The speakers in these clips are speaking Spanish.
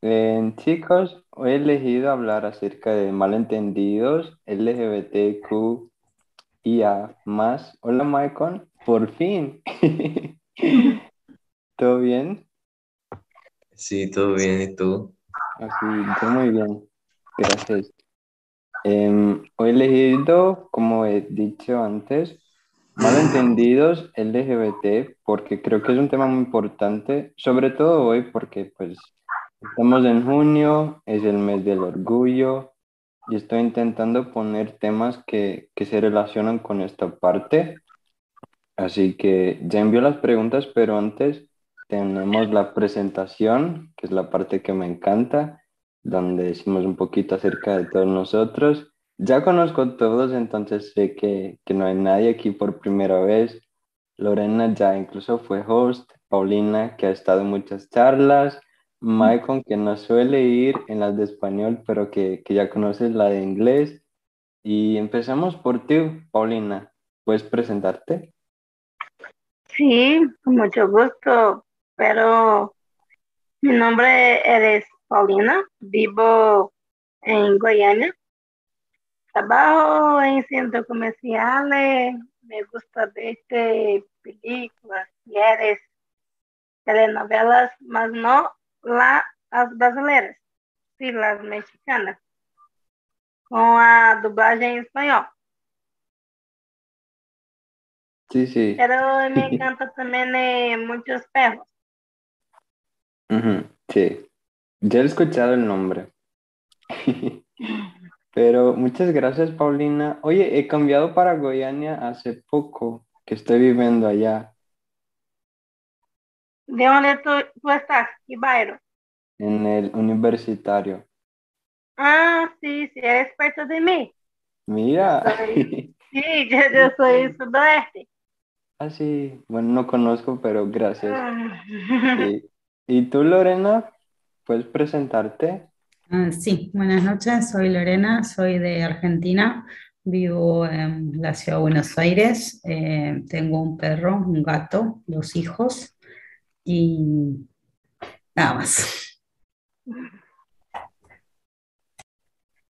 Eh, chicos, hoy he elegido hablar acerca de malentendidos LGBTQIA más. Hola, Maicon, por fin. ¿Todo bien? Sí, todo bien, ¿y tú? Así, yo muy bien. Gracias. Hoy he elegido, como he dicho antes, malentendidos LGBT porque creo que es un tema muy importante, sobre todo hoy porque pues estamos en junio, es el mes del orgullo y estoy intentando poner temas que, que se relacionan con esta parte. Así que ya envío las preguntas, pero antes tenemos la presentación, que es la parte que me encanta, donde decimos un poquito acerca de todos nosotros. Ya conozco a todos, entonces sé que, que no hay nadie aquí por primera vez. Lorena ya incluso fue host, Paulina que ha estado en muchas charlas, Maicon que no suele ir en las de español, pero que, que ya conoces la de inglés. Y empezamos por ti, Paulina. ¿Puedes presentarte? Sí, con mucho gusto, pero mi nombre es Paulina, vivo en Goiânia, trabajo en centros comerciales, me gusta ver películas, series, telenovelas, mas no la, las brasileiras, sí, las mexicanas, con a dublagem em espanhol. Sí, sí. Pero me encanta también eh, muchos perros. Ujú, sí. Ya he escuchado el nombre. Pero muchas gracias, Paulina. Oye, he cambiado para Goiânia hace poco, que estoy viviendo allá, ¿De dónde tú, tú estás, Ibairo? en el universitario. Ah, sí, sí, eres parte de mí. Mira. Soy- Sí, yo, yo soy sudoeste. Ah, sí. Bueno, no conozco, pero gracias. Ah. Sí. ¿Y tú, Lorena? ¿Puedes presentarte? Ah, sí, buenas noches, soy Lorena, soy de Argentina, vivo en la ciudad de Buenos Aires, eh, tengo un perro, un gato, dos hijos y nada más.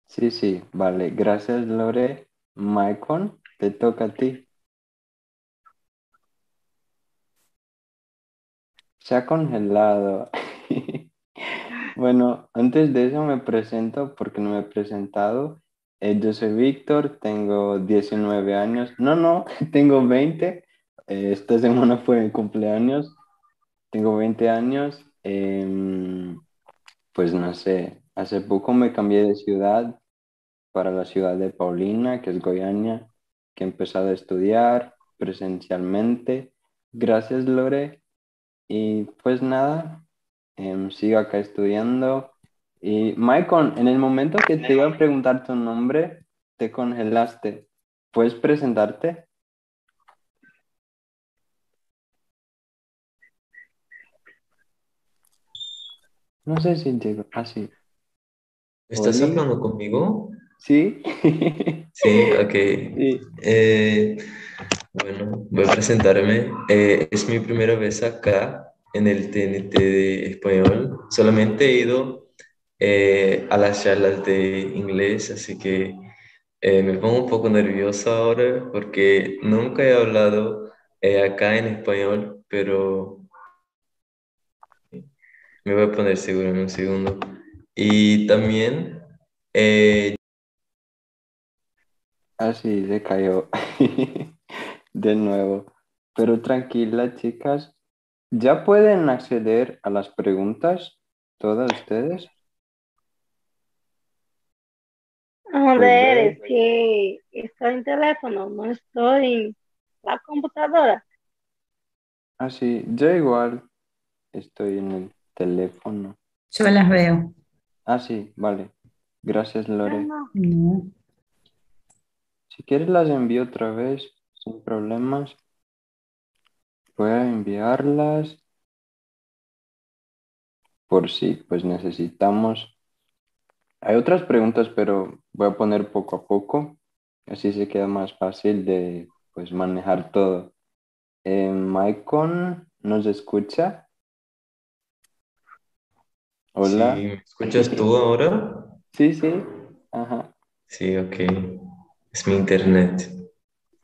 Sí, sí, vale. Gracias, Lore. Maicon, te toca a ti. Se ha congelado. Bueno, antes de eso me presento porque no me he presentado. Eh, yo soy Víctor, tengo 19 años. No, no, tengo 20. Eh, esta semana fue mi cumpleaños. Tengo 20 años. Em, pues no sé, hace poco me cambié de ciudad para la ciudad de Paulina, que es Goiânia, que he empezado a estudiar presencialmente. Gracias, Lore. Y pues nada, em, sigo acá estudiando. Y Maicon, en el momento que te iba a preguntar tu nombre, te congelaste. ¿Puedes presentarte? No sé si llegó. Ah, sí. ¿Estás Oli. hablando conmigo? ¿Sí? Sí, ok. Sí. Eh, bueno, voy a presentarme. Eh, es mi primera vez acá en el TNT de español. Solamente he ido eh, a las charlas de inglés, así que me pongo un poco nervioso ahora porque nunca he hablado acá en español, pero me voy a poner seguro en un segundo. Y también... eh, Ah, sí, se cayó de nuevo. Pero tranquila, chicas. ¿Ya pueden acceder a las preguntas todas ustedes? ¿Dónde Pues eres? Que estoy en teléfono, no estoy en la computadora. Ah, sí, yo igual estoy en el teléfono. Yo las veo. Ah, sí, vale. Gracias, Lore. no. No. Si quieres las envío otra vez, sin problemas. Voy a enviarlas por si pues necesitamos. Hay otras preguntas, pero voy a poner poco a poco. Así se queda más fácil de pues manejar todo. Eh, Maicon, ¿nos escucha? Hola. Sí, ¿me escuchas tú ahora? Sí, sí. Ajá. Sí, ok. Es mi internet.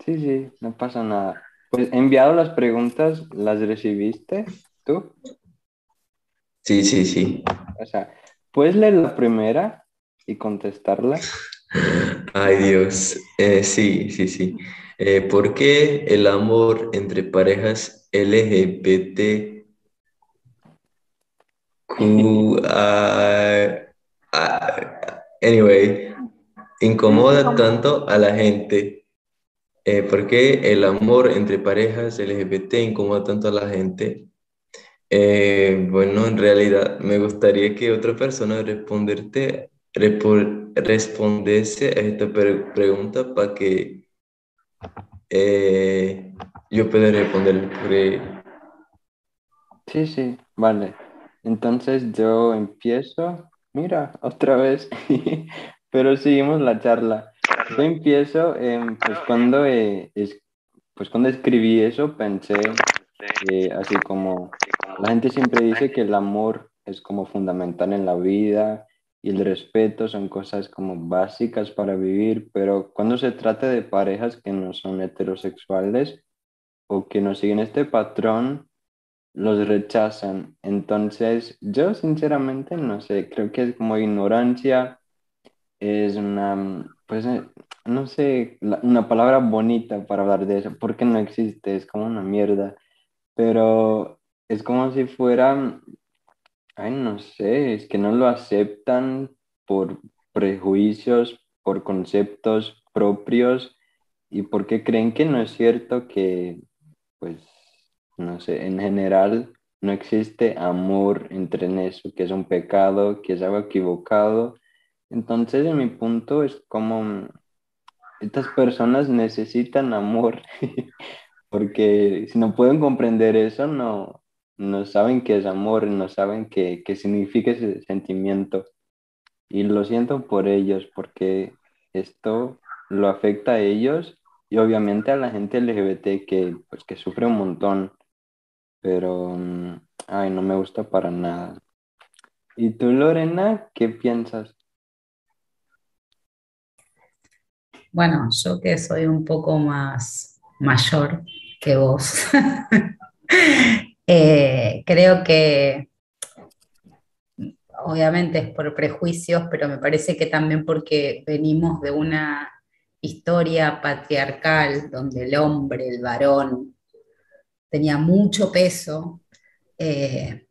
Sí, sí, no pasa nada. Pues he enviado las preguntas, ¿las recibiste tú? Sí, sí, sí. O sea, ¿puedes leer la primera y contestarla? Ay, Dios. Eh, sí, sí, sí. Eh, ¿por qué el amor entre parejas LGBT Anyway, incomoda tanto a la gente. Eh, ¿por qué el amor entre parejas LGBT incomoda tanto a la gente? Eh, bueno, en realidad me gustaría que otra persona responderte, respondiese a esta pre- pregunta para que eh, yo pueda responder. Sí, sí, vale. Entonces yo empiezo. Mira, otra vez. Pero seguimos la charla. Yo empiezo, em, pues cuando, eh, es- pues cuando escribí eso pensé eh, así como la gente siempre dice que el amor es como fundamental en la vida y el respeto son cosas como básicas para vivir, pero cuando se trata de parejas que no son heterosexuales o que no siguen este patrón, los rechazan. Entonces, yo sinceramente no sé, creo que es como ignorancia, es una, pues, eh, no sé, una palabra bonita para hablar de eso, porque no existe, es como una mierda, pero es como si fuera, ay, no sé, es que no lo aceptan por prejuicios, por conceptos propios y porque creen que no es cierto que, pues, no sé, en general no existe amor entre en eso, que es un pecado, que es algo equivocado. Entonces, en mi punto es como mm, estas personas necesitan amor, porque si no pueden comprender eso, no, no saben qué es amor, no saben qué, qué significa ese sentimiento. Y lo siento por ellos, porque esto lo afecta a ellos y obviamente a la gente LGBT que, pues, que sufre un montón pero, mm, ay, no me gusta para nada. ¿Y tú, Lorena, qué piensas? Bueno, yo que soy un poco más mayor que vos, eh, creo que obviamente es por prejuicios, pero me parece que también porque venimos de una historia patriarcal donde el hombre, el varón, tenía mucho peso eh,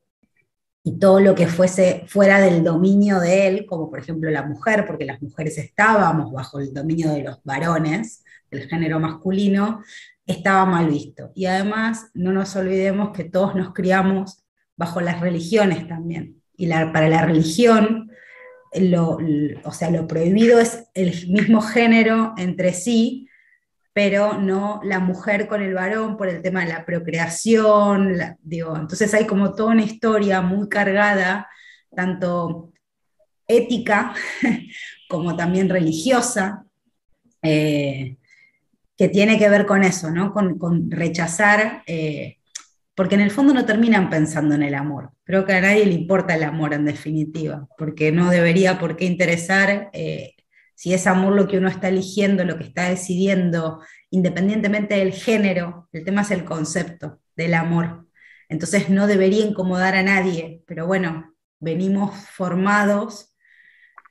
y todo lo que fuese fuera del dominio de él, como por ejemplo la mujer, porque las mujeres estábamos bajo el dominio de los varones, del género masculino, estaba mal visto. Y además, no nos olvidemos que todos nos criamos bajo las religiones también. Y para la religión, lo, o sea, lo prohibido es el mismo género entre sí, pero no la mujer con el varón por el tema de la procreación, la, digo, entonces hay como toda una historia muy cargada, tanto ética como también religiosa, eh, que tiene que ver con eso, ¿no? con, rechazar, eh, porque en el fondo no terminan pensando en el amor. Creo que a nadie le importa el amor en definitiva, porque no debería por qué interesar eh, si es amor lo que uno está eligiendo, lo que está decidiendo, independientemente del género, el tema es el concepto del amor. Entonces no debería incomodar a nadie, pero bueno, venimos formados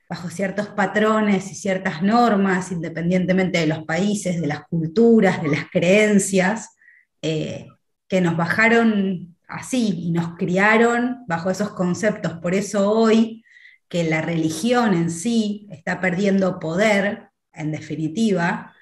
bajo ciertos patrones y ciertas normas, independientemente de los países, de las culturas, de las creencias, eh, que nos bajaron así y nos criaron bajo esos conceptos. Por eso hoy que la religión en sí está perdiendo poder, en definitiva,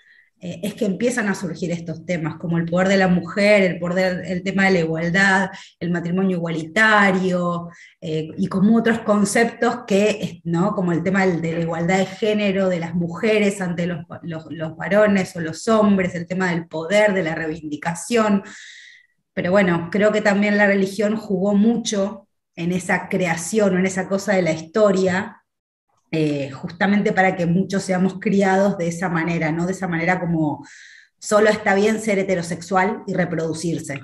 eh, es que empiezan a surgir estos temas, como el poder de la mujer, el, poder, el tema de la igualdad, el matrimonio igualitario, eh, y como otros conceptos que, ¿no? como el tema de la igualdad de género, de las mujeres ante los, los, los varones o los hombres, el tema del poder, de la reivindicación. Pero bueno, creo que también la religión jugó mucho en esa creación o en esa cosa de la historia, eh, justamente para que muchos seamos criados de esa manera, no de esa manera como solo está bien ser heterosexual y reproducirse.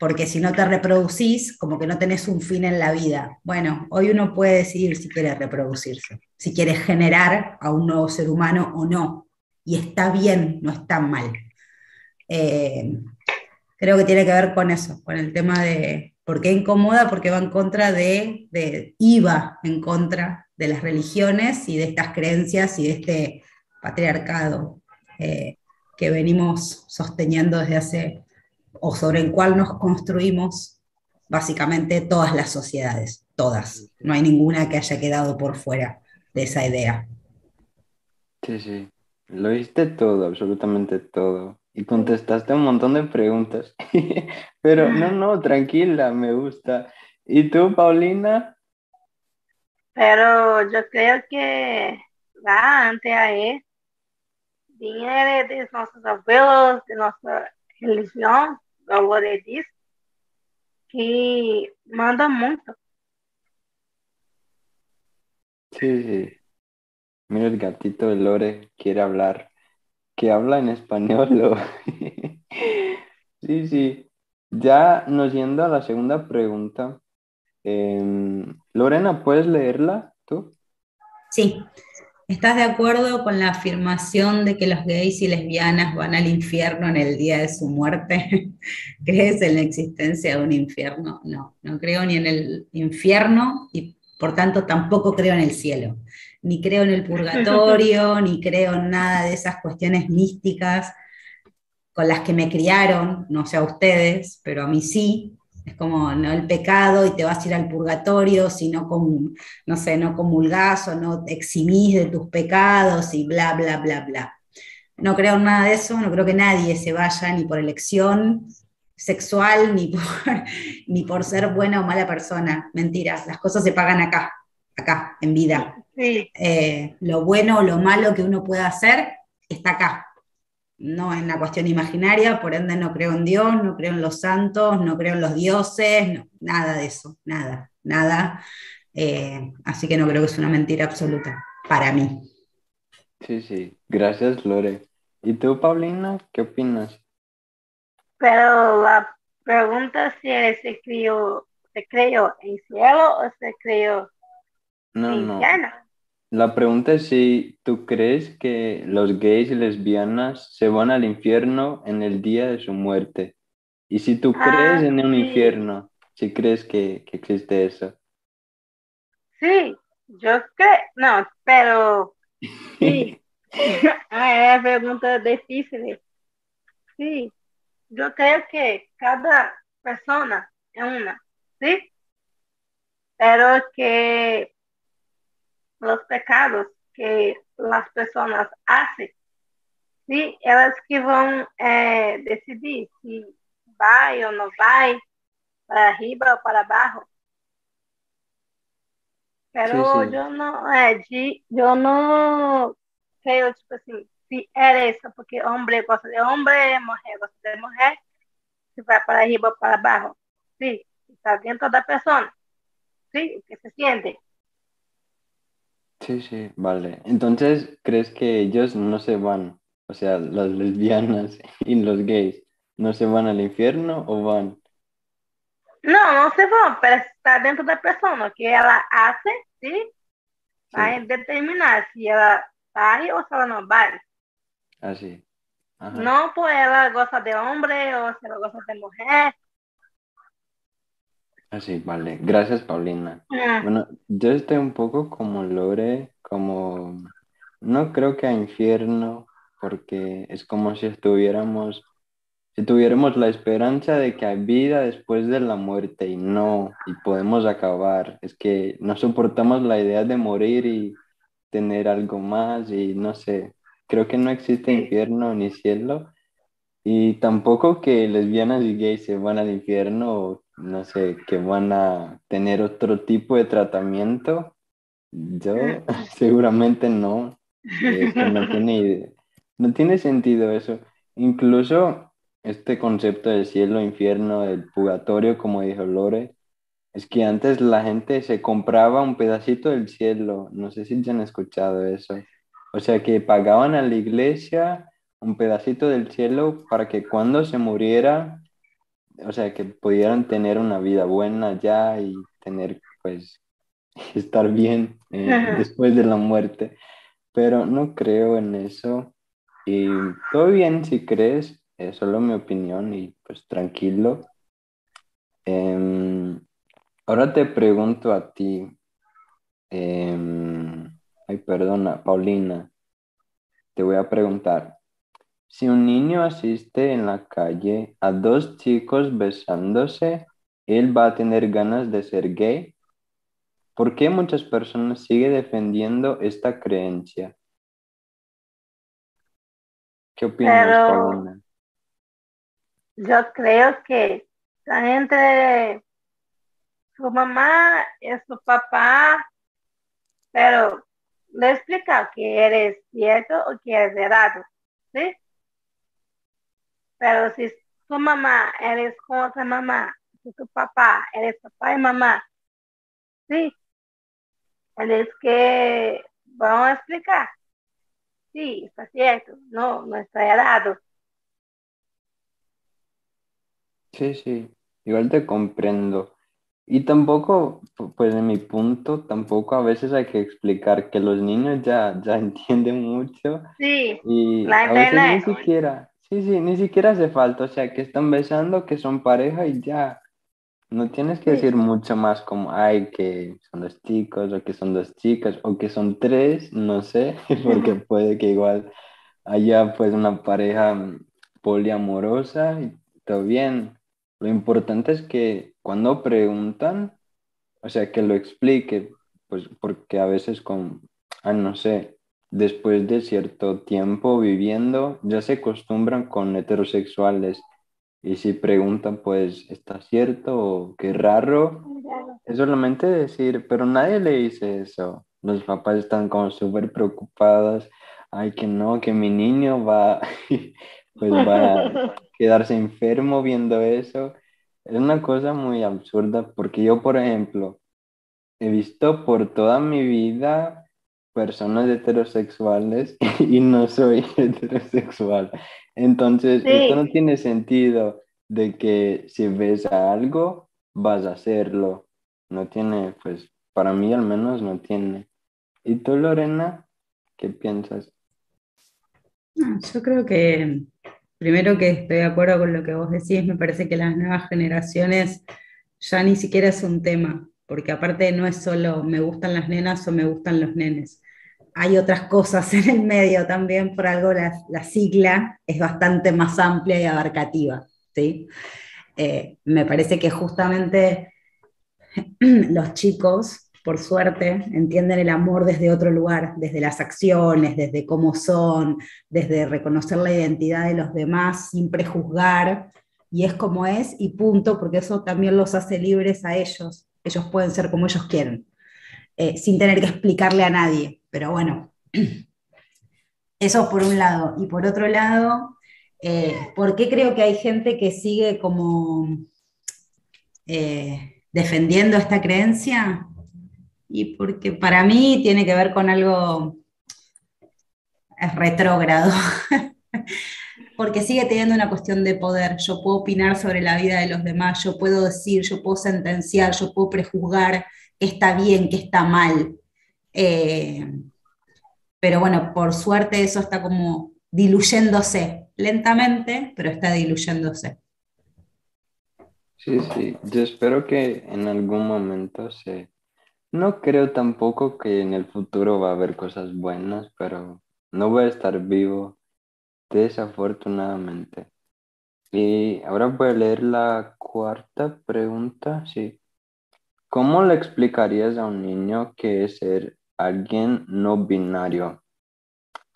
porque si no te reproducís, como que no tenés un fin en la vida. Bueno, hoy uno puede decidir si quiere reproducirse, si quiere generar a un nuevo ser humano o no. Y está bien, no está mal. Eh, creo que tiene que ver con eso, con el tema de por qué incomoda, porque va en contra de, de iba en contra de las religiones y de estas creencias y de este patriarcado eh, que venimos sosteniendo desde hace o sobre el cual nos construimos básicamente todas las sociedades, todas. No hay ninguna que haya quedado por fuera de esa idea. Sí, sí. Lo viste todo, absolutamente todo. Y contestaste un montón de preguntas. Pero no, no, tranquila, me gusta. ¿Y tú, Paulina? Pero yo creo que va antes ahí viene de nuestros abuelos, de nuestra religión, valores que manda mucho. Sí, sí. Mira el gatito de Lore quiere hablar. Que habla en español. sí, sí. Ya nos yendo a la segunda pregunta. Em, Lorena, ¿puedes leerla tú? Sí. ¿Estás de acuerdo con la afirmación de que los gays y lesbianas van al infierno en el día de su muerte? ¿Crees en la existencia de un infierno? No, no creo ni en el infierno y por tanto tampoco creo en el cielo. Ni creo en el purgatorio, ni creo en nada de esas cuestiones místicas con las que me criaron, no sé a ustedes, pero a mí sí, es como no el pecado y te vas a ir al purgatorio si no, no sé, no comulgás o no te eximís de tus pecados y bla, bla, bla, bla. No creo en nada de eso, no creo que nadie se vaya ni por elección sexual, ni por, ni por ser buena o mala persona. Mentira, las cosas se pagan acá, acá, en vida. Eh, lo bueno o lo malo que uno pueda hacer está acá, no en la cuestión imaginaria, por ende no creo en Dios, no creo en los santos, no creo en los dioses, nada de eso, nada, nada. Eh, así que no creo que es una mentira absoluta para mí. Sí, sí, gracias Lore. ¿Y tú, Paulina, qué opinas? Pero la pregunta es si se creyó, se creyó en cielo o se creyó no, en no. La pregunta es si tú crees que los gays y lesbianas se van al infierno en el día de su muerte. Y si tú crees en un ah, infierno, si crees que, existe eso. Sí, yo creo, no, pero sí. es pregunta difícil. Sí, yo creo que cada persona es una, ¿sí? Pero que los pecados que las personas hacen, ¿sí? Elas que van a eh, decidir si va o no va, para arriba o para abajo. Pero yo no, eh, yo no creo, tipo assim, si eres eso, porque hombre gosta de hombre, mujer gosta de mujer, si va para arriba o para abajo. Sí, está dentro de la persona. Sí, que se siente. Sí, sí, vale. Entonces, ¿crees que ellos no se van? O sea, las lesbianas y los gays, ¿no se van al infierno o van? No, no se van, pero está dentro de la persona que ella hace, ¿sí? Va a determinar si ella va o si ella no va. Así. No, pues ella goza de hombre o si ella goza de mujer. Así, vale. Gracias, Paulina. Ah. Bueno, yo estoy un poco como Lore, como... No creo que a infierno, porque es como si estuviéramos... Si tuviéramos la esperanza de que hay vida después de la muerte y no, y podemos acabar. Es que no soportamos la idea de morir y tener algo más y no sé. Creo que no existe infierno ni cielo. Y tampoco que lesbianas y gays se van al infierno no sé, que van a tener otro tipo de tratamiento. Yo seguramente no. no, tiene, no tiene sentido eso. Incluso este concepto del cielo, infierno, del purgatorio, como dijo Lore, es que antes la gente se compraba un pedacito del cielo. No sé si ya han escuchado eso. O sea que pagaban a la iglesia un pedacito del cielo para que cuando se muriera o sea, que pudieran tener una vida buena ya y tener, pues, estar bien eh, después de la muerte. Pero no creo en eso. Y todo bien si crees, es solo mi opinión y pues tranquilo. Em, ahora te pregunto a ti, em, ay, perdona, Paulina, te voy a preguntar, si un niño asiste en la calle a dos chicos besándose, ¿él va a tener ganas de ser gay? ¿Por qué muchas personas siguen defendiendo esta creencia? ¿Qué opinas, Paulina? Yo creo que entre su mamá y su papá, pero le explica que eres cierto o que eres errado, ¿sí? Pero si su mamá eres como su mamá, si tu papá eres papá y mamá, sí, es que vamos a explicar. Sí, está cierto, no, no está errado. Sí, sí, igual te comprendo. Y tampoco, pues en mi punto, tampoco a veces hay que explicar que los niños ya, ya entienden mucho Sí, y la a veces ni siquiera, sí, sí, ni siquiera hace falta, o sea, que están besando, que son pareja y ya, no tienes que Sí. decir mucho más como, ay, que son dos chicos o que son dos chicas o que son tres, no sé, porque puede que igual haya pues una pareja mm, poliamorosa y todo bien. Lo importante es que cuando preguntan, o sea, que lo explique, pues porque a veces con, ah, no sé, después de cierto tiempo viviendo, ya se acostumbran con heterosexuales y si preguntan, pues, ¿está cierto o qué raro? Es solamente decir, pero nadie le dice eso. Los papás están como súper preocupados. Ay, que no, que mi niño va, pues va a quedarse enfermo viendo eso. Es una cosa muy absurda porque yo, por ejemplo, he visto por toda mi vida personas heterosexuales y no soy heterosexual. Entonces, Sí. esto no tiene sentido de que si ves a algo, vas a hacerlo. No tiene, pues, para mí al menos no tiene. ¿Y tú, Lorena, qué piensas? No, yo creo que primero que estoy de acuerdo con lo que vos decís, me parece que las nuevas generaciones ya ni siquiera es un tema, porque aparte no es solo me gustan las nenas o me gustan los nenes. Hay otras cosas en el medio también, por algo la, la sigla es bastante más amplia y abarcativa, ¿sí? Eh, me parece que justamente los chicos, por suerte, entienden el amor desde otro lugar, desde las acciones, desde cómo son, desde reconocer la identidad de los demás sin prejuzgar, y es como es y punto, porque eso también los hace libres a ellos. Ellos pueden ser como ellos quieren, eh, sin tener que explicarle a nadie. Pero bueno, eso por un lado. Y por otro lado, eh, ¿por qué creo que hay gente que sigue como eh, defendiendo esta creencia? Y porque para mí tiene que ver con algo retrógrado, porque sigue teniendo una cuestión de poder. Yo puedo opinar sobre la vida de los demás, yo puedo decir, yo puedo sentenciar, yo puedo prejuzgar qué está bien, qué está mal. Eh, pero bueno, por suerte eso está como diluyéndose lentamente, pero está diluyéndose. Sí, sí, yo espero que en algún momento se... No creo tampoco que en el futuro va a haber cosas buenas, pero no voy a estar vivo desafortunadamente. Y ahora voy a leer la cuarta pregunta, sí. ¿Cómo le explicarías a un niño qué es ser alguien no binario?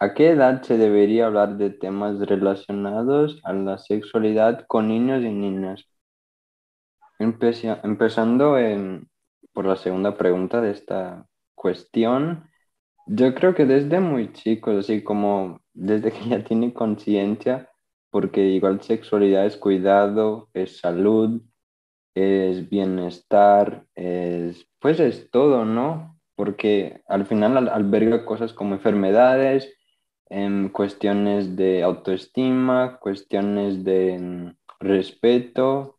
¿A qué edad se debería hablar de temas relacionados a la sexualidad con niños y niñas? Empezando en- por la segunda pregunta de esta cuestión, yo creo que desde muy chicos, así como desde que ya tiene conciencia, porque igual sexualidad es cuidado, es salud, es bienestar, es, pues es todo, ¿no? Porque al final al- alberga cosas como enfermedades, em, cuestiones de autoestima, cuestiones de em, respeto,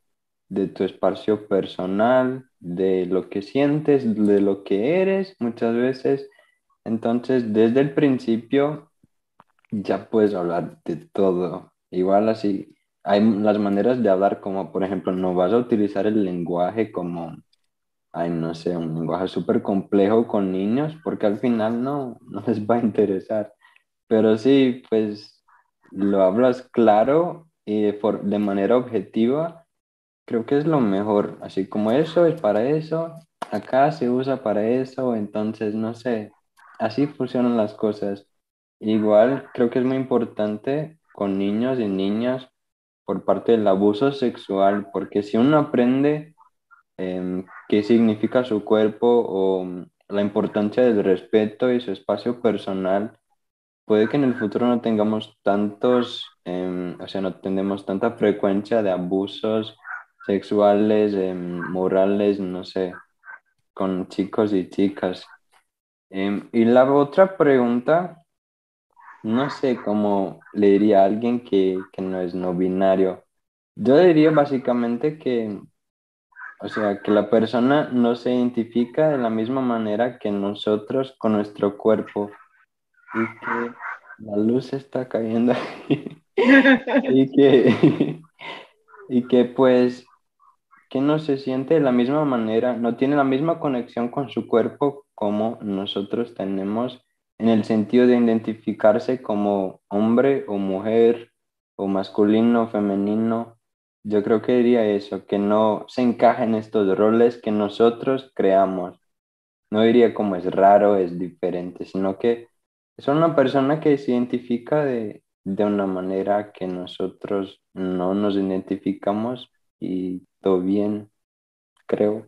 de tu espacio personal, de lo que sientes, de lo que eres muchas veces. Entonces, desde el principio ya puedes hablar de todo. Igual así, hay las maneras de hablar como, por ejemplo, no vas a utilizar el lenguaje como, ay, no sé, un lenguaje súper complejo con niños, porque al final no, no les va a interesar. Pero sí, pues lo hablas claro y de, de manera objetiva, creo que es lo mejor. Así como eso es para eso, acá se usa para eso, entonces no sé, así funcionan las cosas. Igual creo que es muy importante con niños y niñas por parte del abuso sexual, porque si uno aprende em, qué significa su cuerpo o la importancia del respeto y su espacio personal, puede que en el futuro no tengamos tantos, em, o sea, no tengamos tanta frecuencia de abusos sexuales, em, morales, no sé, con chicos y chicas. Em, y la otra pregunta, no sé cómo le diría a alguien que, que no es no binario. Yo diría básicamente que, o sea, que la persona no se identifica de la misma manera que nosotros con nuestro cuerpo y que la luz está cayendo y que, y que pues que no se siente de la misma manera, no tiene la misma conexión con su cuerpo como nosotros tenemos en el sentido de identificarse como hombre o mujer o masculino femenino. Yo creo que diría eso, que no se encaja en estos roles que nosotros creamos. No diría como es raro, es diferente, sino que es una persona que se identifica de, una manera que nosotros no nos identificamos y todo bien, creo.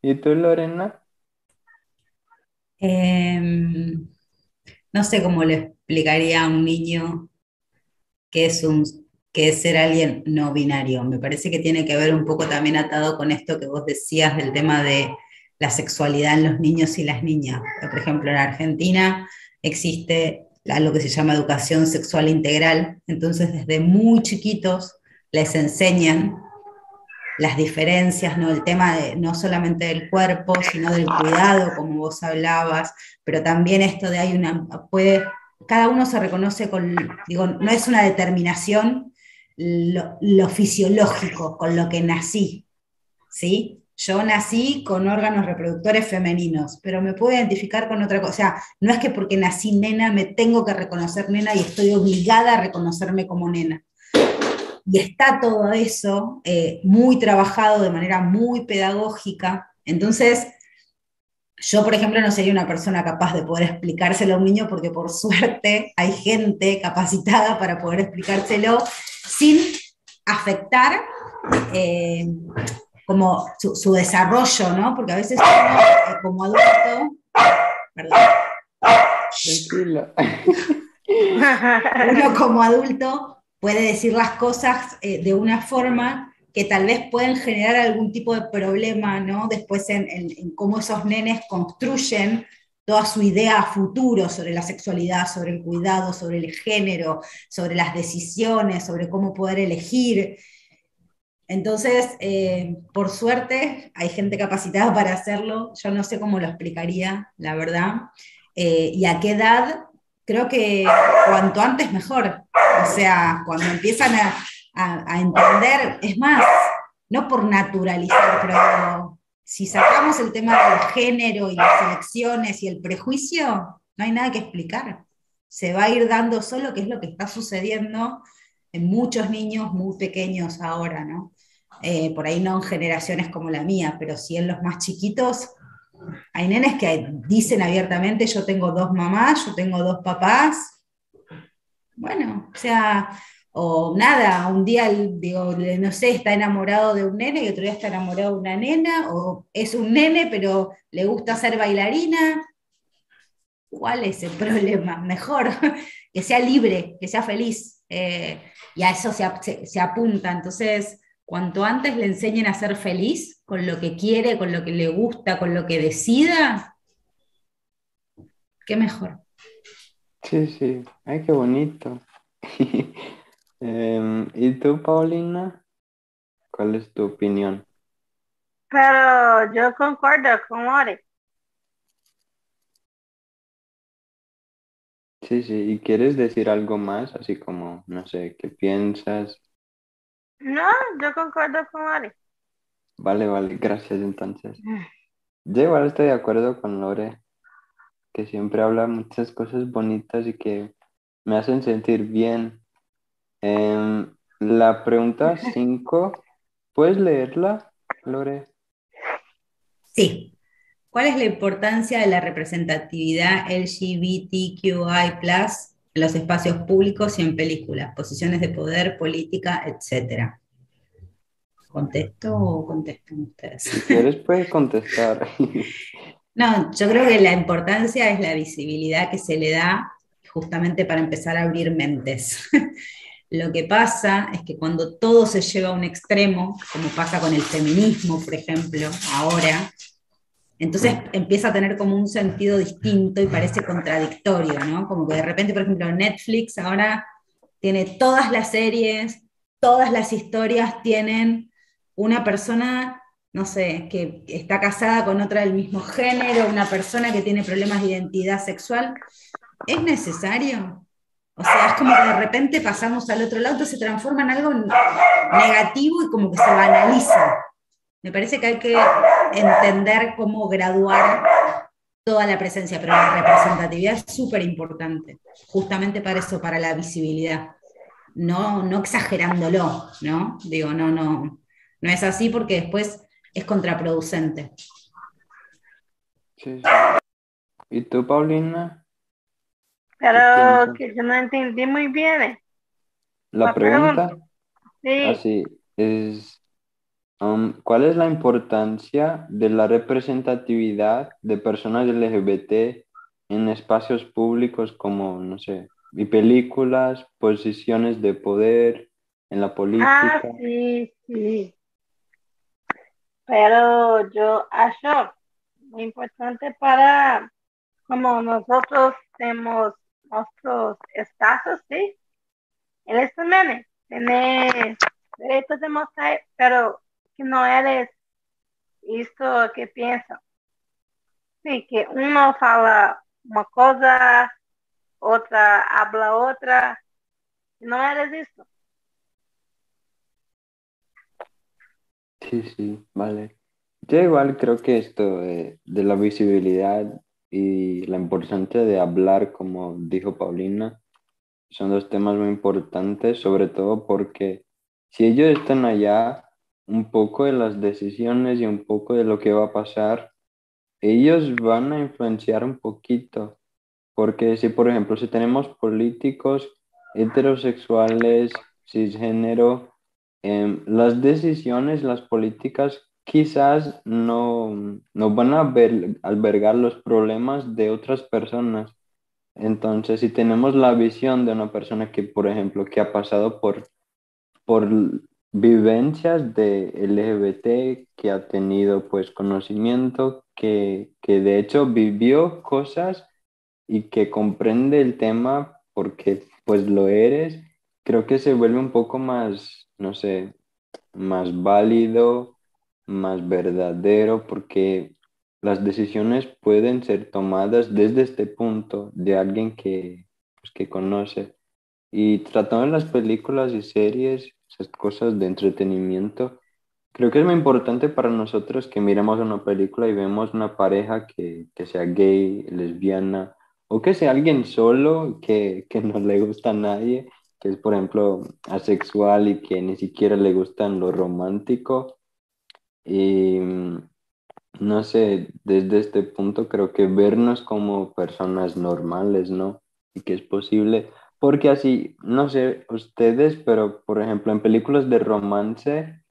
¿Y tú, Lorena? Em, no sé cómo le explicaría a un niño que es, un, que es ser alguien no binario. Me parece que tiene que ver un poco también atado con esto que vos decías del tema de la sexualidad en los niños y las niñas. Por ejemplo, en Argentina existe lo que se llama educación sexual integral, entonces desde muy chiquitos les enseñan las diferencias, ¿no? el tema de, no solamente del cuerpo, sino del cuidado, como vos hablabas, pero también esto de hay una, puede, cada uno se reconoce con, digo, no es una determinación lo, fisiológico, con lo que nací, ¿sí? yo nací con órganos reproductores femeninos, pero me puedo identificar con otra cosa. O sea, no es que porque nací nena me tengo que reconocer nena y estoy obligada a reconocerme como nena. Y está todo eso eh, muy trabajado de manera muy pedagógica. Entonces, yo, por ejemplo, no sería una persona capaz de poder explicárselo a un niño porque por suerte hay gente capacitada para poder explicárselo sin afectar eh, como su, desarrollo, ¿no? Porque a veces uno, eh, como adulto, perdón, uno como adulto puede decir las cosas eh, de una forma que tal vez pueden generar algún tipo de problema, ¿no? Después en, cómo esos nenes construyen toda su idea a futuro sobre la sexualidad, sobre el cuidado, sobre el género, sobre las decisiones, sobre cómo poder elegir. Entonces, eh, por suerte, hay gente capacitada para hacerlo. Yo no sé cómo lo explicaría, la verdad. Eh, y a qué edad, creo que cuanto antes mejor. O sea, cuando empiezan a, entender, es más, no por naturalizar, pero si sacamos el tema del género y las elecciones y el prejuicio, no hay nada que explicar. Se va a ir dando solo qué es lo que está sucediendo en muchos niños muy pequeños ahora, ¿no? Eh, por ahí no en generaciones como la mía, pero sí en los más chiquitos, hay nenes que dicen abiertamente, yo tengo dos mamás, yo tengo dos papás. Bueno, o sea, o nada, un día, digo, no sé, está enamorado de un nene y otro día está enamorado de una nena, o es un nene pero le gusta ser bailarina. ¿Cuál es el problema? Mejor que sea libre, que sea feliz. Eh, y a eso se, se apunta. Entonces, cuanto antes le enseñen a ser feliz con lo que quiere, con lo que le gusta, con lo que decida, qué mejor. Sí, sí, ay, qué bonito. Em, ¿Y tú, Paulina? ¿Cuál es tu opinión? Pero yo concuerdo con Ori. Sí, sí. ¿Y quieres decir algo más? Así como, no sé, ¿qué piensas? No, yo concuerdo con Ori. Vale, vale, gracias entonces. Yo igual estoy de acuerdo con Lore, que siempre habla muchas cosas bonitas y que me hacen sentir bien. Em, la pregunta 5, ¿puedes leerla, Lore? Sí. ¿Cuál es la importancia de la representatividad LGBTQI en los espacios públicos y en películas, posiciones de poder, política, etcétera? ¿Contesto o contestan ustedes? Si quieres, puedes contestar. No, yo creo que la importancia es la visibilidad que se le da justamente para empezar a abrir mentes. Lo que pasa es que cuando todo se lleva a un extremo, como pasa con el feminismo, por ejemplo, ahora, entonces empieza a tener como un sentido distinto y parece contradictorio, ¿no? Como que de repente, por ejemplo, Netflix ahora tiene todas las series, todas las historias tienen una persona, no sé, que está casada con otra del mismo género, una persona que tiene problemas de identidad sexual, ¿es necesario? O sea, es como que de repente pasamos al otro lado, se transforma en algo negativo y como que se banaliza. Me parece que hay que entender cómo graduar toda la presencia, pero la representatividad es súper importante, justamente para eso, para la visibilidad. No, no exagerándolo, ¿no? Digo, no, no, no es así porque después es contraproducente. Sí. ¿Y tú, Paulina? Pero que yo no entendí muy bien. La, La pregunta, pregunta. Sí. así, es, um, ¿cuál es la importancia de la representatividad de personas LGBT en espacios públicos como, no sé, y películas, posiciones de poder, en la Ah, política? sí, sí. Pero yo acho muy importante para, como nosotros tenemos nuestros estatus, ¿sí? Él también tiene derecho de mostrar, pero que no eres esto que piensa. Sí, que uno fala una cosa, otra habla otra, no eres esto. Sí, sí, vale. Yo igual creo que esto de la visibilidad y la importancia de hablar, como dijo Paulina, son dos temas muy importantes, sobre todo porque si ellos están allá, un poco de las decisiones y un poco de lo que va a pasar, ellos van a influenciar un poquito. Porque si, por ejemplo, si tenemos políticos heterosexuales, cisgénero, em, las decisiones, las políticas quizás no, no van a ver- albergar los problemas de otras personas. Entonces, si tenemos la visión de una persona que, por ejemplo, que ha pasado por, por vivencias de LGBT, que ha tenido pues conocimiento, que, que de hecho vivió cosas y que comprende el tema porque pues lo eres, creo que se vuelve un poco más, no sé, más válido, más verdadero, porque las decisiones pueden ser tomadas desde este punto de alguien que, pues, que conoce. Y tratando las películas y series, esas cosas de entretenimiento, creo que es muy importante para nosotros que miremos una película y vemos una pareja que, que sea gay, lesbiana, o que sea alguien solo que, que no le gusta a nadie, que es, por ejemplo, asexual y que ni siquiera le gustan lo romántico. Y mm, no sé, desde este punto creo que vernos como personas normales, ¿no? Y que es posible, porque así, no sé ustedes, pero por ejemplo en películas de romance,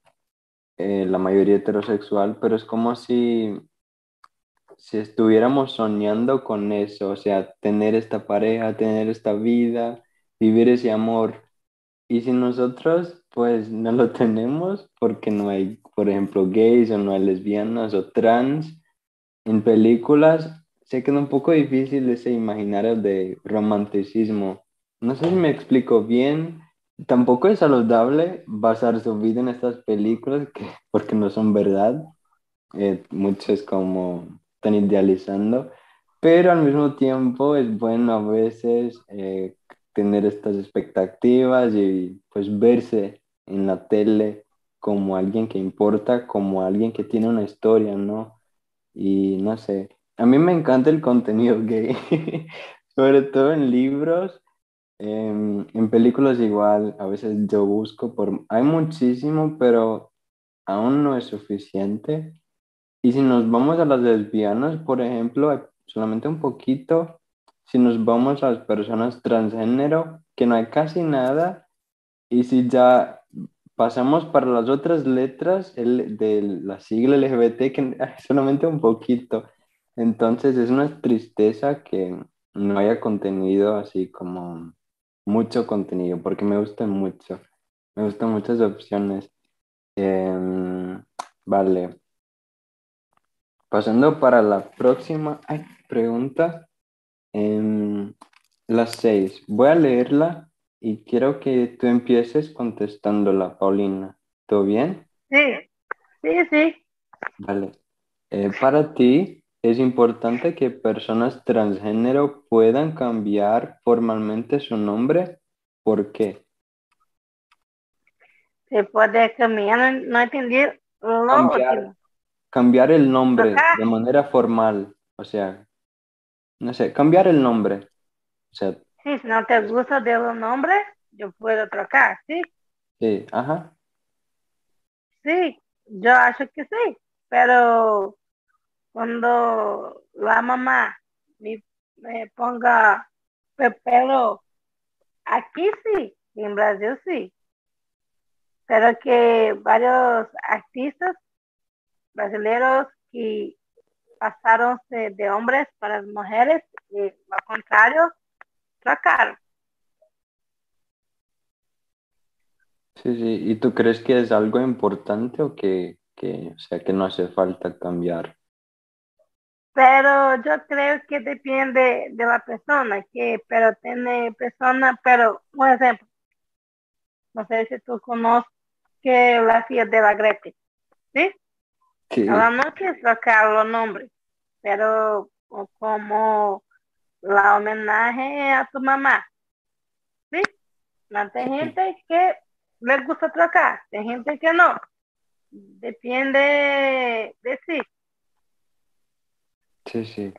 eh, la mayoría heterosexual, pero es como si, si estuviéramos soñando con eso, o sea, tener esta pareja, tener esta vida, vivir ese amor. Y si nosotros pues no lo tenemos porque no hay, por ejemplo, gays o no hay lesbianas o trans en películas, se queda un poco difícil ese imaginario de romanticismo. No sé si me explico bien. tampoco es saludable basar su vida en estas películas que, porque no son verdad. Eh, muchos como están idealizando, pero al mismo tiempo es bueno a veces eh, tener estas expectativas y pues verse en la tele como alguien que importa, como alguien que tiene una historia, ¿no? Y no sé, a mí me encanta el contenido gay, sobre todo en libros, en, en películas igual, a veces yo busco por... Hay muchísimo, pero aún no es suficiente. Y si nos vamos a las lesbianas, por ejemplo, solamente un poquito. Si nos vamos a las personas transgénero, que no hay casi nada. Y si ya pasamos para las otras letras el, de la sigla LGBT, que solamente un poquito. Entonces es una tristeza que no haya contenido así como mucho contenido, porque me gusta mucho. Me gustan muchas opciones. Em, vale. Pasando para la próxima pregunta. Em, las seis. Voy a leerla y quiero que tú empieces contestándola, Paulina. ¿Todo bien? Sí, sí, sí. Vale. Eh, para ti, ¿es importante que personas transgénero puedan cambiar formalmente su nombre? ¿Por qué? Se puede cambiar, no, entendí lo Cambiar. último. Cambiar el nombre Ajá. de manera formal. O sea, no sé, cambiar el nombre. O sea, Sí, si no te gusta de los nombres, yo puedo trocar, ¿sí? sí, ajá. Sí, yo acho que sí, pero cuando la mamá me, me ponga el pelo aquí sí, en Brasil sí, pero que varios artistas brasileños que pasaron de, de hombres para mujeres y al contrario, trocaron. Sí, sí. ¿Y tú crees que es algo importante o que, que, o sea, que no hace falta cambiar? Pero yo creo que depende de la persona, que pero tiene persona, pero un ejemplo, no sé si tú conoces que la hija de la Grete, ¿sí? Sí, Ela no quis trocar los nombres, pero o- como la homenaje a tu mamá, ¿sí? No hay gente que le gusta trocar, hay gente que no. Depende de sí. sí, sí.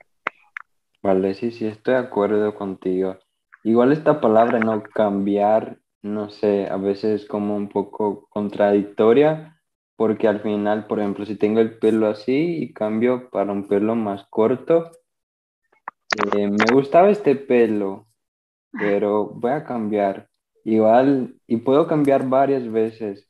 Vale, sí, sí, estoy de acuerdo contigo. Igual esta palabra, no cambiar, no sé, a veces es como un poco contradictoria, porque al final, por ejemplo, si tengo el pelo así y cambio para un pelo más corto, eh, me gustaba este pelo, pero voy a cambiar. Igual, y puedo cambiar varias veces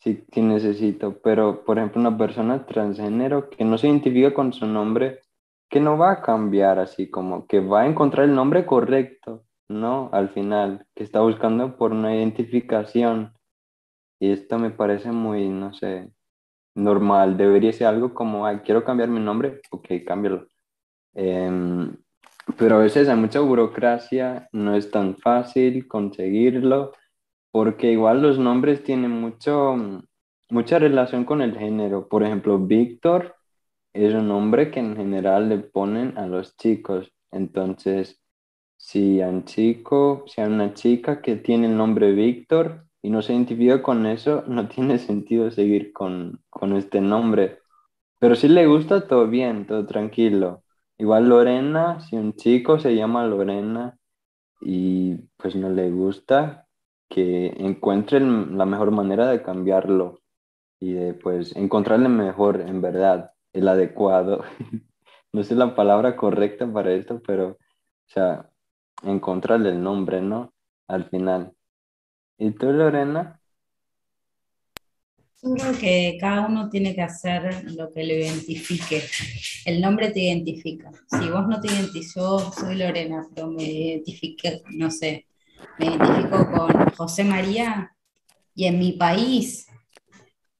si, si necesito, pero por ejemplo, una persona transgénero que no se identifica con su nombre, que no va a cambiar así, como que va a encontrar el nombre correcto, ¿no? Al final, que está buscando por una identificación. Y esto me parece muy, no sé, normal. Debería ser algo como, ay, quiero cambiar mi nombre, ok, cámbialo. Em, pero a veces hay mucha burocracia, no es tan fácil conseguirlo, porque igual los nombres tienen mucho, mucha relación con el género. Por ejemplo, Víctor es un nombre que en general le ponen a los chicos. Entonces, si hay un chico, si hay una chica que tiene el nombre Víctor y no se identifica con eso, no tiene sentido seguir con, con este nombre. Pero si le gusta, todo bien, todo tranquilo. Igual Lorena, si un chico se llama Lorena y pues no le gusta, que encuentre la mejor manera de cambiarlo y de pues encontrarle mejor, en verdad, el adecuado. No sé la palabra correcta para esto, pero, o sea, encontrarle el nombre, ¿no? Al final. ¿Y tú, Lorena? Creo que cada uno tiene que hacer lo que lo identifique. El nombre te identifica. Si vos no te identificas, yo soy Lorena, pero me identifique, no sé, me identifico con José María y en mi país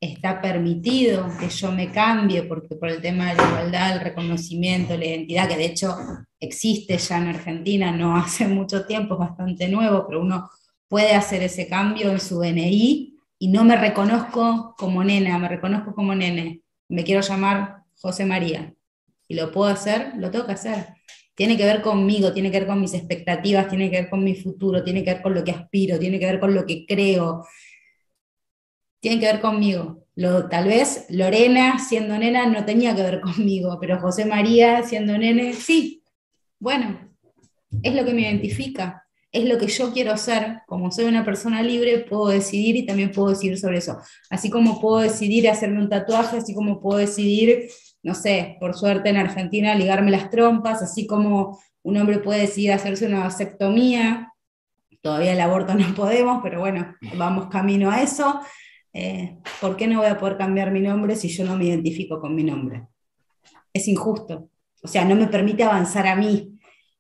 está permitido que yo me cambie porque por el tema de la igualdad, el reconocimiento, la identidad, que de hecho existe ya en Argentina, no hace mucho tiempo, es bastante nuevo, pero uno puede hacer ese cambio en su DNI y no me reconozco como nena, me reconozco como nene, me quiero llamar José María y lo puedo hacer, lo tengo que hacer. Tiene que ver conmigo, tiene que ver con mis expectativas, tiene que ver con mi futuro, tiene que ver con lo que aspiro, tiene que ver con lo que creo, tiene que ver conmigo. Lo, tal vez Lorena, siendo nena, no tenía que ver conmigo, pero José María, siendo nene, sí. Bueno, es lo que me identifica, es lo que yo quiero ser. Como soy una persona libre, puedo decidir y también puedo decidir sobre eso. Así como puedo decidir hacerme un tatuaje, así como puedo decidir, no sé, por suerte en Argentina, ligarme las trompas, así como un hombre puede decidir hacerse una vasectomía. Todavía el aborto no podemos, pero bueno, vamos camino a eso. Eh, ¿Por qué no voy a poder cambiar mi nombre si yo no me identifico con mi nombre? Es injusto. O sea, no me permite avanzar a mí,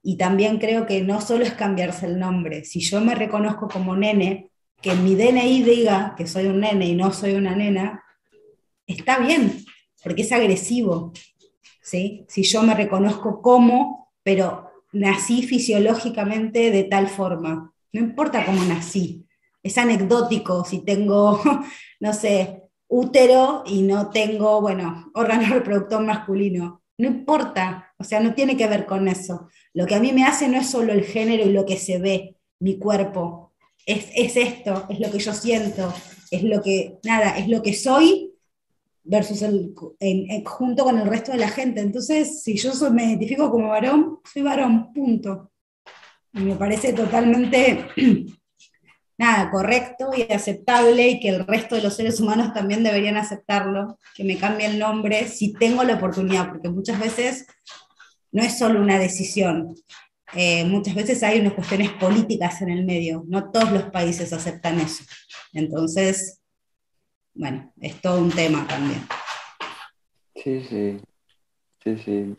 y también creo que no solo es cambiarse el nombre, si yo me reconozco como nene, que mi DNI diga que soy un nene y no soy una nena, está bien, porque es agresivo. ¿sí? Si yo me reconozco como, pero nací fisiológicamente de tal forma, no importa cómo nací, es anecdótico si tengo, no sé, útero y no tengo, bueno, órgano reproductor masculino. No importa, o sea, no tiene que ver con eso. Lo que a mí me hace no es solo el género y lo que se ve, mi cuerpo, es, esto, es lo que yo siento, es lo que, nada, es lo que soy versus el, junto con el resto de la gente. Entonces, si yo me identifico como varón, soy varón, punto. Y me parece totalmente nada, correcto y aceptable y que el resto de los seres humanos también deberían aceptarlo, que me cambie el nombre si tengo la oportunidad, porque muchas veces no es solo una decisión, eh, muchas veces hay unas cuestiones políticas en el medio, no todos los países aceptan eso. Entonces, bueno, es todo un tema también. Sí, sí, sí, sí.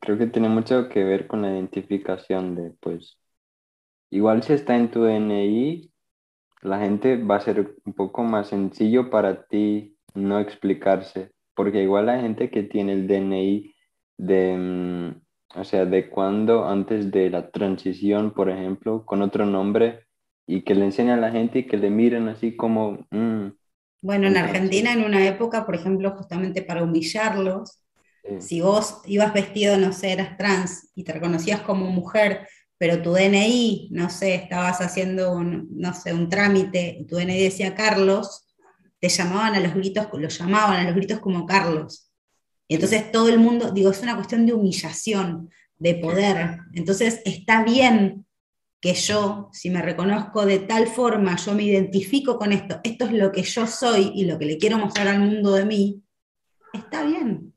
Creo que tiene mucho que ver con la identificación de, pues, igual si está en tu DNI, la gente va a ser un poco más sencillo para ti no explicarse, porque igual la gente que tiene el DNI de, mm, o sea, de cuando antes de la transición, por ejemplo, con otro nombre, y que le enseña a la gente y que le miren así como... Mm, bueno, en Argentina en una época, por ejemplo, justamente para humillarlos, si vos ibas vestido, no sé, eras trans y te reconocías como mujer, pero tu DNI, no sé, estabas haciendo un, no sé, un trámite y tu DNI decía Carlos, te llamaban a los gritos, lo llamaban a los gritos como Carlos. Y entonces todo el mundo, digo, es una cuestión de humillación, de poder. Entonces está bien que yo, si me reconozco de tal forma, yo me identifico con esto, esto es lo que yo soy y lo que le quiero mostrar al mundo de mí, está bien.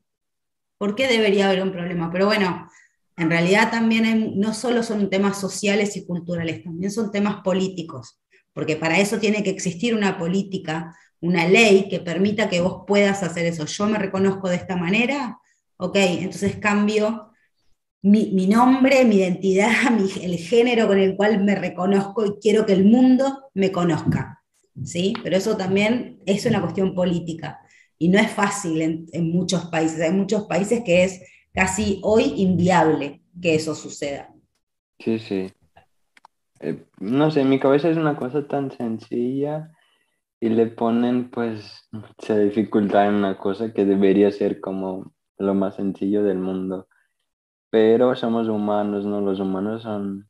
¿Por qué debería haber un problema? Pero bueno, en realidad también no solo son temas sociales y culturales, también son temas políticos, porque para eso tiene que existir una política, una ley que permita que vos puedas hacer eso. Yo me reconozco de esta manera, ok, entonces cambio mi, nombre, mi identidad, el género con el cual me reconozco y quiero que el mundo me conozca. ¿sí? Pero eso también es una cuestión política y no es fácil en, muchos países. Hay muchos países que es casi hoy inviable que eso suceda. Sí, sí. Eh, no sé, en mi cabeza es una cosa tan sencilla y le ponen pues mucha dificultad en una cosa que debería ser como lo más sencillo del mundo. Pero somos humanos, ¿no? Los humanos son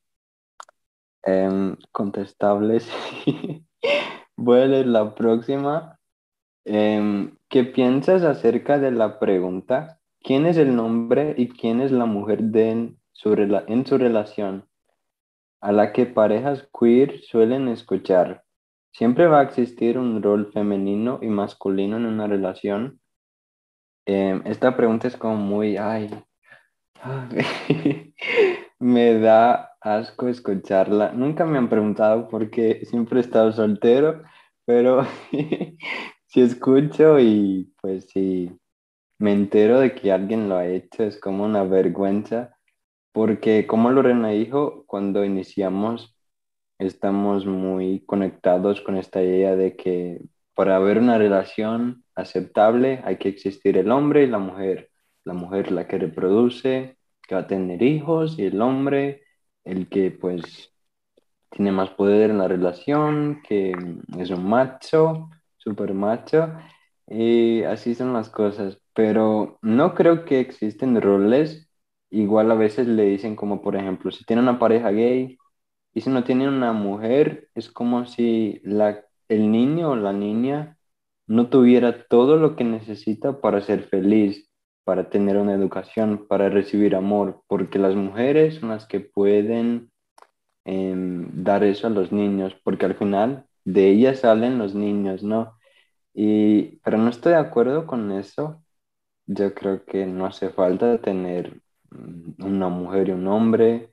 em, contestables. Voy a leer la próxima. Em, ¿Qué piensas acerca de la pregunta ¿Quién es el nombre y quién es la mujer de en, su en su relación? A la que parejas queer suelen escuchar. ¿Siempre va a existir un rol femenino y masculino en una relación? Em, esta pregunta es como muy, ay, me da asco escucharla. Nunca me han preguntado porque siempre he estado soltero, pero si escucho y pues sí, me entero de que alguien lo ha hecho, es como una vergüenza, porque como Lorena dijo, cuando iniciamos estamos muy conectados con esta idea de que para haber una relación aceptable hay que existir el hombre y la mujer. La mujer la que reproduce, que va a tener hijos, y el hombre el que pues tiene más poder en la relación, que es un macho, súper macho, y así son las cosas. Pero no creo que existen roles, igual a veces le dicen como, por ejemplo, si tiene una pareja gay y si no tiene una mujer, es como si la, el niño o la niña no tuviera todo lo que necesita para ser feliz, para tener una educación, para recibir amor, porque las mujeres son las que pueden em, dar eso a los niños, porque al final de ellas salen los niños, ¿no? Y, pero no estoy de acuerdo con eso. Yo creo que no hace falta tener mm, una mujer y un hombre.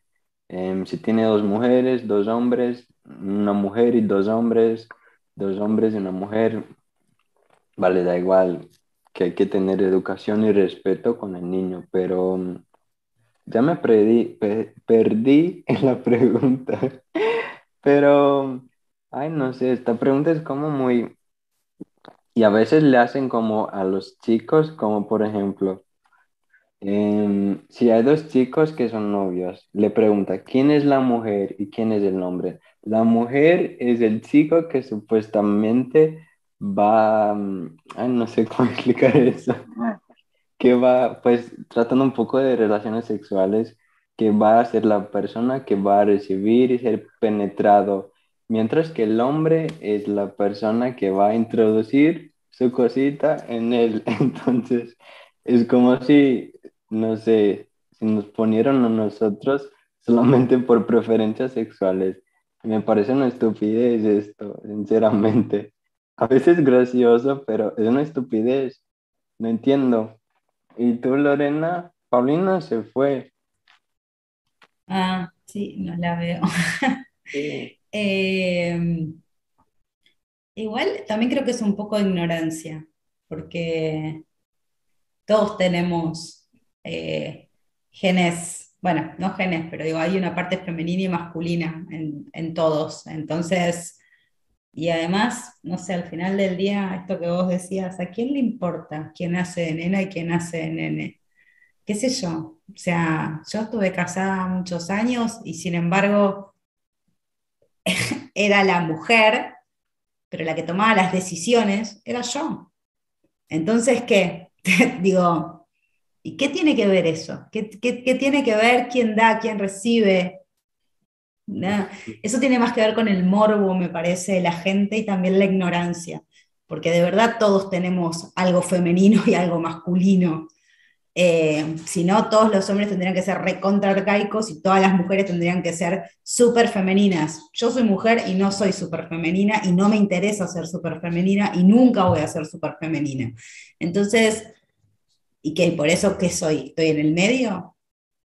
Em, si tiene dos mujeres, dos hombres, una mujer y dos hombres, dos hombres y una mujer, vale, da igual que hay que tener educación y respeto con el niño, pero mm, ya me perdí, perdí en la pregunta. Pero, ay, no sé, esta pregunta es como muy... Y a veces le hacen como a los chicos, como por ejemplo, em, si hay dos chicos que son novios, le pregunta, ¿quién es la mujer y quién es el hombre? La mujer es el chico que supuestamente va, mm, ay, no sé cómo explicar eso, que va, pues, tratando un poco de relaciones sexuales, que va a ser la persona que va a recibir y ser penetrado, mientras que el hombre es la persona que va a introducir su cosita en él. Entonces, es como si, no sé, si nos ponieron a nosotros solamente por preferencias sexuales. Me parece una estupidez esto, sinceramente. A veces gracioso, pero es una estupidez. No entiendo. ¿Y tú, Lorena? Paulina se fue. Ah, sí, no la veo. Em, igual también creo que es un poco de ignorancia, porque todos tenemos eh, genes, bueno, no genes, pero digo, hay una parte femenina y masculina en, en todos. Entonces, y además, no sé, al final del día, esto que vos decías, ¿a quién le importa quién hace de nena y quién hace de nene? ¿Qué sé yo? O sea, yo estuve casada muchos años y sin embargo era la mujer, pero la que tomaba las decisiones era yo. Entonces, ¿qué? Digo, ¿y qué tiene que ver eso? ¿Qué, qué tiene que ver quién da, quién recibe? Eso tiene más que ver con el morbo, me parece, de la gente y también la ignorancia, porque de verdad todos tenemos algo femenino y algo masculino. Eh, si no, todos los hombres tendrían que ser recontra arcaicos y todas las mujeres tendrían que ser súper femeninas. Yo soy mujer y no soy súper femenina y no me interesa ser súper femenina y nunca voy a ser súper femenina. Entonces, ¿y qué? ¿Por eso qué soy? ¿Estoy en el medio?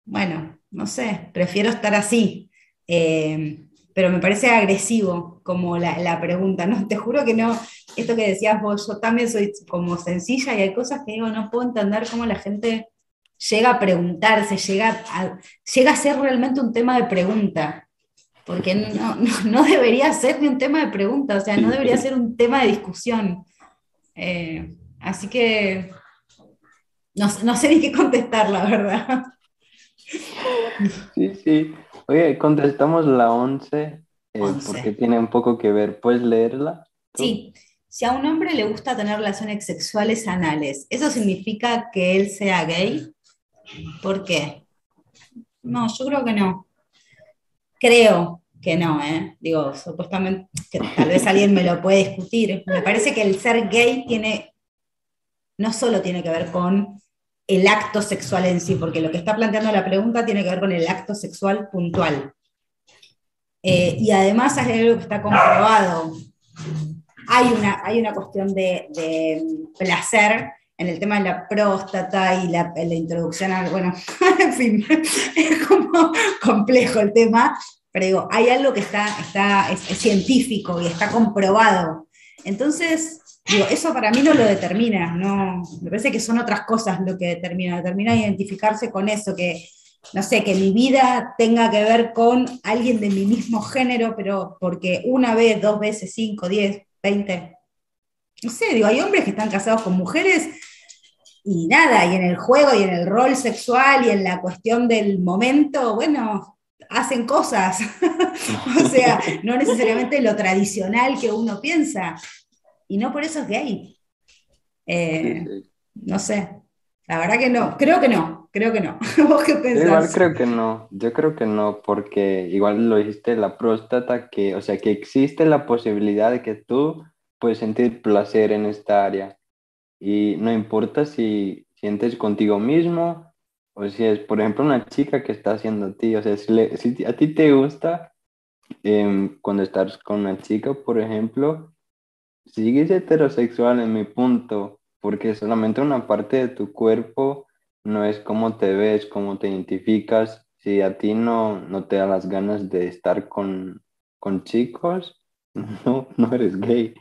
Bueno, no sé, prefiero estar así, eh, pero me parece agresivo como la, pregunta, ¿no? Te juro que no, esto que decías vos, yo también soy como sencilla y hay cosas que digo, no puedo entender cómo la gente llega a preguntarse, llega a, llega a ser realmente un tema de pregunta, porque no, debería ser ni un tema de pregunta, o sea, no debería ser un tema de discusión. Eh, así que no, no sé ni qué contestar, la verdad. Sí, sí. Oye, contestamos la 11, eh, porque tiene un poco que ver. ¿Puedes leerla? Sí. Si a un hombre le gusta tener relaciones sexuales anales, ¿eso significa que él sea gay? ¿Por qué? No, yo creo que no. Creo que no, ¿eh? Digo, supuestamente, que tal vez alguien me lo puede discutir. Me parece que el ser gay tiene, no solo tiene que ver con el acto sexual en sí, porque lo que está planteando la pregunta tiene que ver con el acto sexual puntual. Eh, y además hay algo que está comprobado. Hay una, hay una cuestión de, placer en el tema de la próstata y la, introducción al, bueno, en fin, es como complejo el tema, pero hay algo que está, está es científico y está comprobado. Entonces, Eso para mí no lo determina, no, me parece que son otras cosas lo que determina, determina identificarse con eso, que, no sé, que mi vida tenga que ver con alguien de mi mismo género, pero porque una vez, dos veces, cinco, diez, veinte, no sé, digo, hay hombres que están casados con mujeres y nada, y en el juego y en el rol sexual y en la cuestión del momento, bueno, hacen cosas. o sea, no necesariamente lo tradicional que uno piensa. Y no por eso es gay. Eh, no sé. La verdad que no. Creo que no. Creo que no. ¿Vos qué pensás? Igual creo que no. Yo creo que no, porque igual lo dijiste, la próstata, que, o sea, que existe la posibilidad de que tú puedes sentir placer en esta área. Y no importa si sientes contigo mismo o si es, por ejemplo, una chica que está haciendo a ti, o sea, si, a ti te gusta em, cuando estás con una chica, por ejemplo, sigues heterosexual en mi punto, porque solamente una parte de tu cuerpo no es cómo te ves, cómo te identificas. Si a ti no, no te da las ganas de estar con, con chicos, no, no eres gay.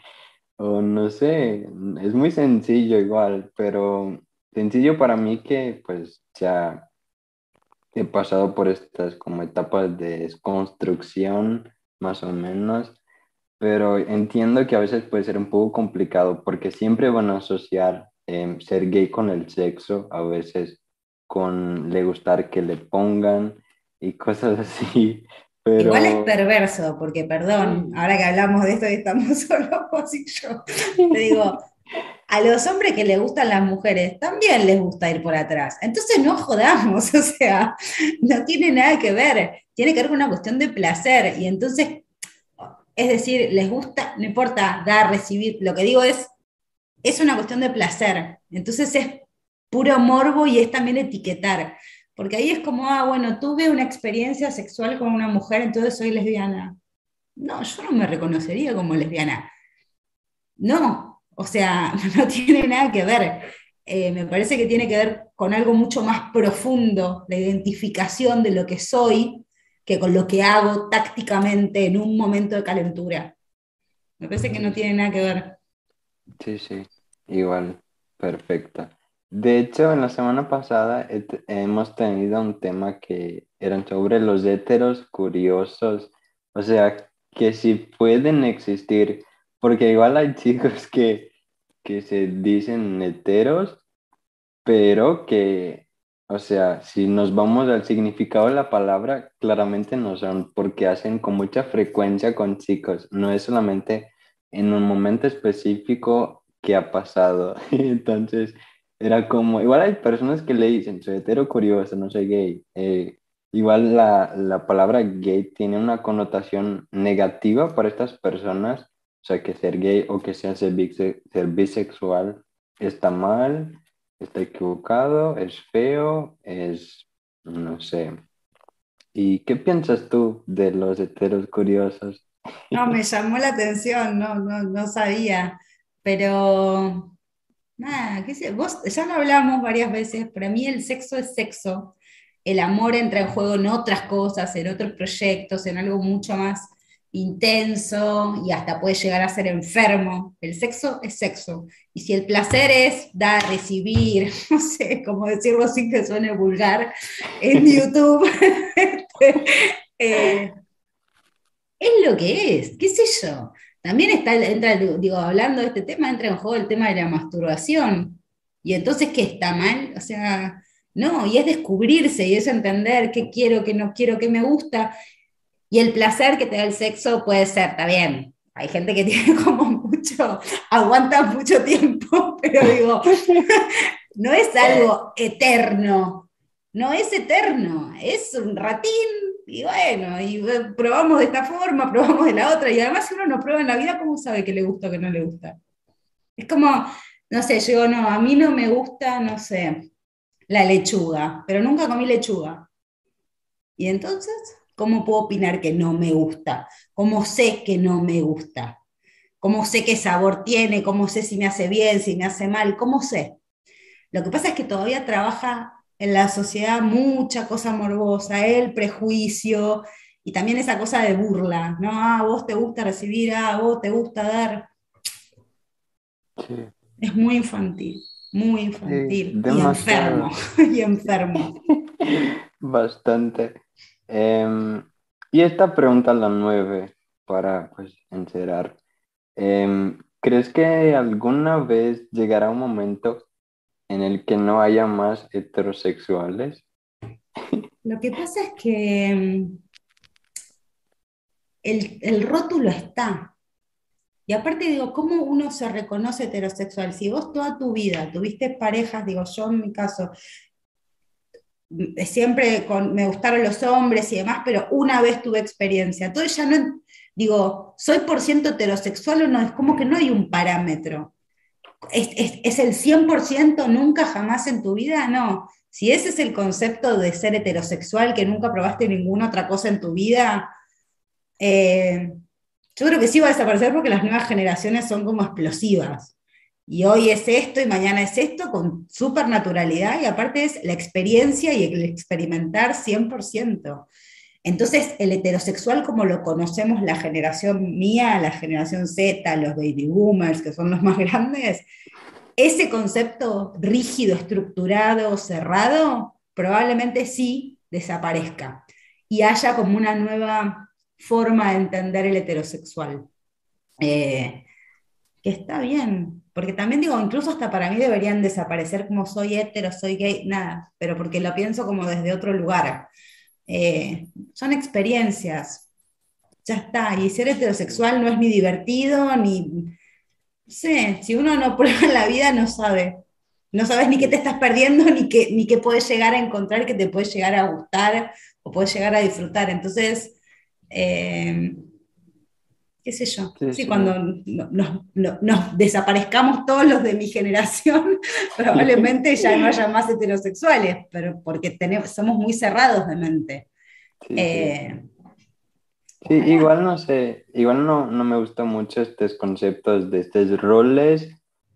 O no sé, es muy sencillo igual, pero sencillo para mí que pues ya he pasado por estas como etapas de desconstrucción más o menos, pero entiendo que a veces puede ser un poco complicado porque siempre van a asociar em, ser gay con el sexo, a veces con le gustar que le pongan y cosas así. Pero... Igual es perverso, porque perdón, ahora que hablamos de esto y estamos solo vos y yo, te digo, a los hombres que les gustan las mujeres también les gusta ir por atrás. Entonces no jodamos, o sea, no tiene nada que ver, tiene que ver con una cuestión de placer. Y entonces, es decir, les gusta, no importa dar, recibir, lo que digo es, es una cuestión de placer. Entonces es puro morbo y es también etiquetar. Porque ahí es como, ah, bueno, tuve una experiencia sexual con una mujer, entonces soy lesbiana. No, yo no me reconocería como lesbiana. No, o sea, no tiene nada que ver. Eh, me parece que tiene que ver con algo mucho más profundo, la identificación de lo que soy, que con lo que hago tácticamente en un momento de calentura. Me parece que no tiene nada que ver. Sí, sí, igual, perfecto. De hecho, en la semana pasada hemos tenido un tema que eran sobre los héteros curiosos, o sea, que si pueden existir, porque igual hay chicos que que se dicen heteros, pero que, o sea, si nos vamos al significado de la palabra, claramente no son, porque hacen con mucha frecuencia con chicos, no es solamente en un momento específico que ha pasado. Entonces, era como, igual hay personas que le dicen, soy hetero curioso, no soy gay. Eh, igual la, la palabra gay tiene una connotación negativa para estas personas o sea, que ser gay o que sea ser, bisexual está mal, está equivocado, es feo, es, no sé. ¿Y qué piensas tú de los heteros curiosos? No, me llamó la atención, no, no, no sabía, pero nada, qué sé, vos ya lo hablamos varias veces, para mí el sexo es sexo, el amor entra en juego en otras cosas, en otros proyectos, en algo mucho más intenso y hasta puede llegar a ser enfermo. El sexo es sexo. Y si el placer es dar, recibir, no sé cómo decirlo sin que suene vulgar, en YouTube, este, eh, es lo que es, qué sé yo. También está, entra, digo, hablando de este tema, entra en juego el tema de la masturbación. Y entonces, ¿qué está mal? O sea, no, y es descubrirse y es entender qué quiero, qué no quiero, qué me gusta. Y el placer que te da el sexo puede ser, está bien. Hay gente que tiene como mucho, aguanta mucho tiempo, pero digo, no es algo eterno, no es eterno, es un ratín y bueno, y probamos de esta forma, probamos de la otra, y además si uno no prueba en la vida, ¿cómo sabe que le gusta o que no le gusta? Es como, no sé, yo no, a mí no me gusta, no sé, la lechuga, pero nunca comí lechuga. ¿Y entonces? ¿Cómo puedo opinar que no me gusta? ¿Cómo sé que no me gusta? ¿Cómo sé qué sabor tiene? ¿Cómo sé si me hace bien, si me hace mal? ¿Cómo sé? Lo que pasa es que todavía trabaja en la sociedad mucha cosa morbosa, el prejuicio y también esa cosa de burla, ¿no? Ah, vos te gusta recibir, ah, vos te gusta dar. Es muy infantil, muy infantil y enfermo, y enfermo. Bastante. Em, y esta pregunta, la nueve, para pues encerar. Em, ¿Crees que alguna vez llegará un momento en el que no haya más heterosexuales? Lo que pasa es que em, el, el rótulo está. Y aparte digo, ¿cómo uno se reconoce heterosexual? Si vos toda tu vida tuviste parejas, digo yo en mi caso, siempre me gustaron los hombres y demás, pero una vez tuve experiencia. Entonces ya no, digo, ¿soy por ciento heterosexual o no? Es como que no hay un parámetro. ¿Es, es, el 100% nunca jamás en tu vida? No. Si ese es el concepto de ser heterosexual, que nunca probaste ninguna otra cosa en tu vida, eh, yo creo que sí va a desaparecer porque las nuevas generaciones son como explosivas. Y hoy es esto y mañana es esto con súper naturalidad y aparte es la experiencia y el experimentar 100%. Entonces, el heterosexual como lo conocemos la generación mía, la generación Z, los baby boomers, que son los más grandes, ese concepto rígido, estructurado, cerrado, probablemente sí desaparezca y haya como una nueva forma de entender el heterosexual. Eh, que está bien, porque también digo, incluso hasta para mí deberían desaparecer como soy hetero, soy gay, nada, pero porque lo pienso como desde otro lugar. Eh, son experiencias, ya está, y ser heterosexual no es ni divertido, ni, no sé, si uno no prueba la vida no sabe, no sabes ni qué te estás perdiendo, ni qué, ni qué puedes llegar a encontrar que te puede llegar a gustar o puedes llegar a disfrutar. Entonces, eh, qué sé yo, sí, cuando nos desaparezcamos todos los de mi generación, probablemente ya no haya más heterosexuales, pero porque tenemos, somos muy cerrados de mente. Sí, eh, igual no sé, igual no, no me gustan mucho estos conceptos de estos roles,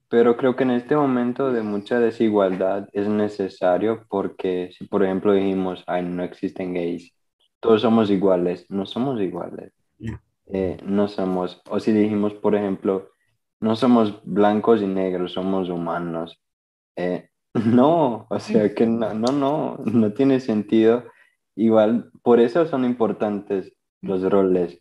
pero creo que en este momento de mucha desigualdad es necesario porque si por ejemplo dijimos, ay, no existen gays, todos somos iguales, no somos iguales. No. Eh, no somos, o si dijimos, por ejemplo, no somos blancos y negros, somos humanos. Eh, no, o sea que no, no, no, no tiene sentido. Igual, por eso son importantes los roles,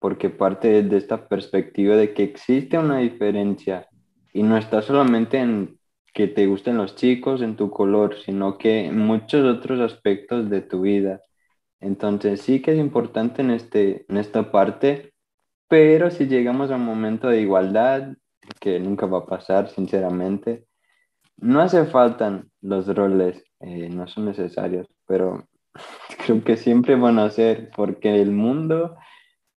porque parte de esta perspectiva de que existe una diferencia y no está solamente en que te gusten los chicos, en tu color, sino que en muchos otros aspectos de tu vida. Entonces sí que es importante en, este, en esta parte, pero si llegamos a un momento de igualdad, que nunca va a pasar, sinceramente, no hace falta los roles, eh, no son necesarios, pero creo que siempre van a ser, porque el mundo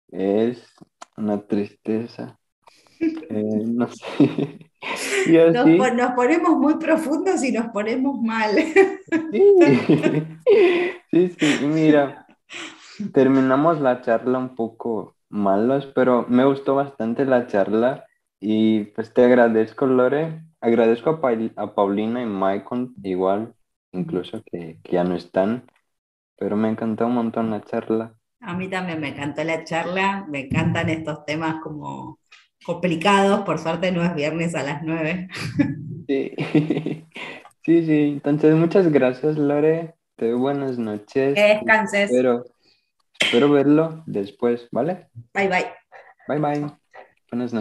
es una tristeza. Eh, no sé. Nos, ponemos muy profundos y nos ponemos mal. Sí, sí, mira, terminamos la charla un poco malos, pero me gustó bastante la charla y pues te agradezco, Lore. Agradezco a, Paulina y Maicon igual, incluso que, que ya no están, pero me encantó un montón la charla. A mí también me encantó la charla, me encantan estos temas como complicados, por suerte no es viernes a las 9. Sí, sí, sí. Entonces, muchas gracias, Lore. Te doy buenas noches. Que descanses. Espero, espero verlo después, ¿vale? Bye, bye. Bye, bye. Buenas noches.